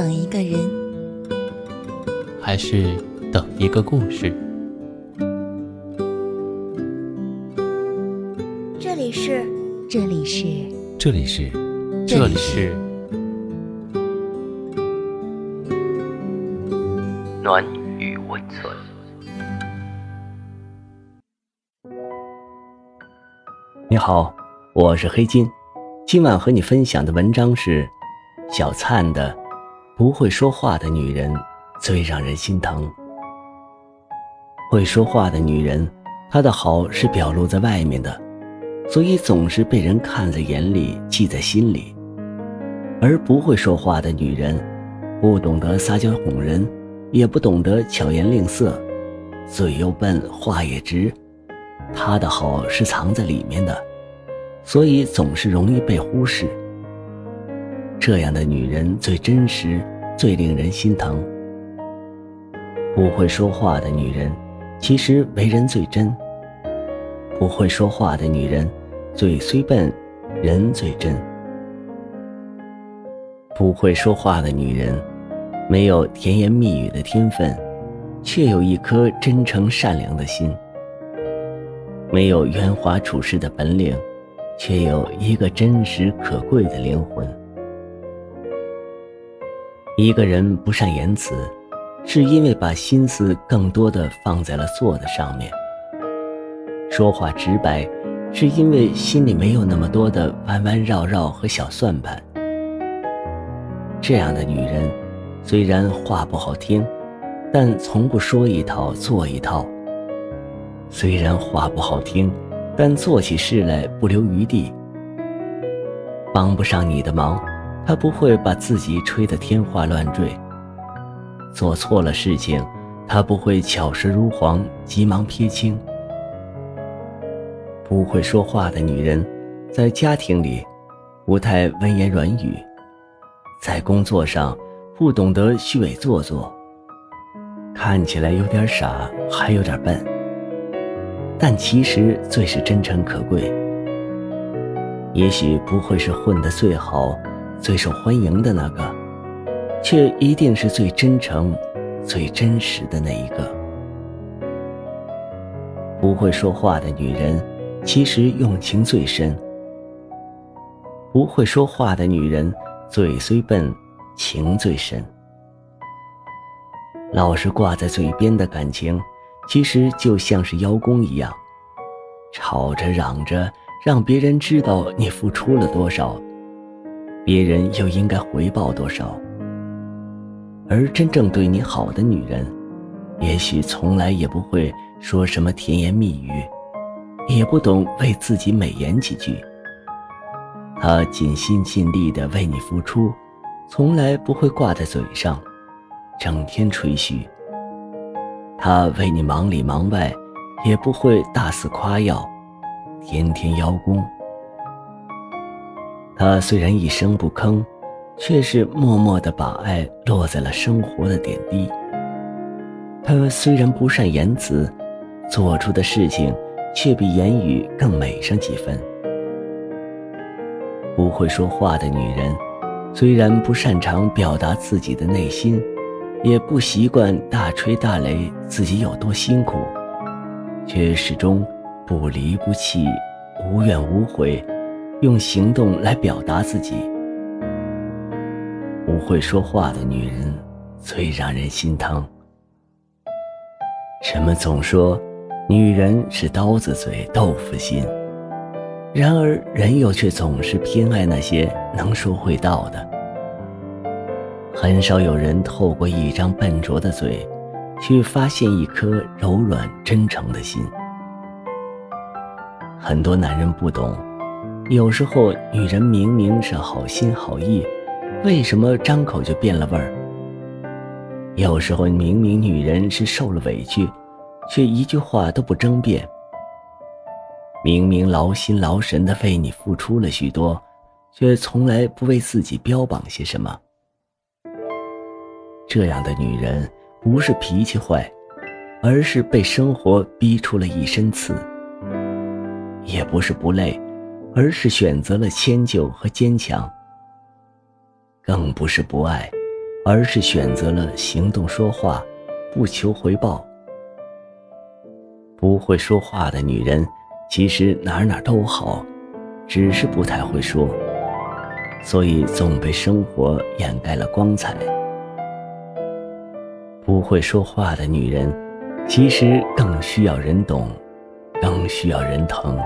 等一个人，还是等一个故事？这里是，这里是，这里是，这里是暖与温存。你好，我是黑金，今晚和你分享的文章是小灿的《不会说话的女人最让人心疼》。会说话的女人，她的好是表露在外面的，所以总是被人看在眼里，记在心里；而不会说话的女人，不懂得撒娇哄人，也不懂得巧言令色，嘴又笨，话也直。她的好是藏在里面的，所以总是容易被忽视。这样的女人最真实，最令人心疼。不会说话的女人，其实为人最真。不会说话的女人，嘴虽笨，人最真。不会说话的女人，没有甜言蜜语的天分，却有一颗真诚善良的心。没有圆滑处事的本领，却有一个真实可贵的灵魂。一个人不善言辞，是因为把心思更多的放在了做的上面。说话直白，是因为心里没有那么多的弯弯绕绕和小算盘。这样的女人，虽然话不好听，但从不说一套做一套。虽然话不好听，但做起事来不留余地。帮不上你的忙，他不会把自己吹得天花乱坠。做错了事情，他不会巧舌如簧，急忙撇清。不会说话的女人，在家庭里不太温言软语，在工作上不懂得虚伪做作，看起来有点傻，还有点笨。但其实最是真诚可贵。也许不会是混得最好、最受欢迎的那个，却一定是最真诚、最真实的那一个。不会说话的女人，其实用情最深。不会说话的女人，嘴虽笨，情最深。老是挂在嘴边的感情。其实就像是邀功一样，吵着嚷着让别人知道你付出了多少，别人又应该回报多少。而真正对你好的女人，也许从来也不会说什么甜言蜜语，也不懂为自己美言几句。她尽心尽力的为你付出，从来不会挂在嘴上，整天吹嘘。他为你忙里忙外，也不会大肆夸耀，天天邀功。他虽然一声不吭，却是默默地把爱落在了生活的点滴。他虽然不善言辞，做出的事情却比言语更美上几分。不会说话的女人，虽然不擅长表达自己的内心。也不习惯大吹大擂自己有多辛苦，却始终不离不弃、无怨无悔，用行动来表达自己。不会说话的女人最让人心疼。人们总说女人是刀子嘴豆腐心，然而人又却总是偏爱那些能说会道的。很少有人透过一张笨拙的嘴，去发现一颗柔软真诚的心。很多男人不懂，有时候女人明明是好心好意，为什么张口就变了味儿？有时候明明女人是受了委屈，却一句话都不争辩。明明劳心劳神的为你付出了许多，却从来不为自己标榜些什么。这样的女人不是脾气坏，而是被生活逼出了一身刺；也不是不累，而是选择了迁就和坚强；更不是不爱，而是选择了行动说话，不求回报。不会说话的女人，其实哪哪都好，只是不太会说，所以总被生活掩盖了光彩。不会说话的女人，其实更需要人懂，更需要人疼。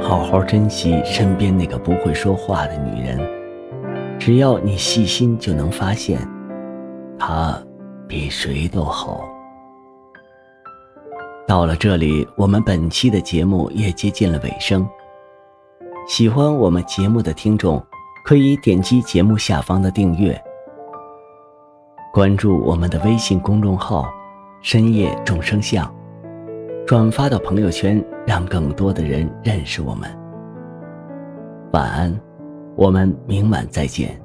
好好珍惜身边那个不会说话的女人，只要你细心，就能发现，她比谁都好。到了这里，我们本期的节目也接近了尾声。喜欢我们节目的听众，可以点击节目下方的订阅，关注我们的微信公众号“深夜众生相”，转发到朋友圈，让更多的人认识我们。晚安我们明晚再见。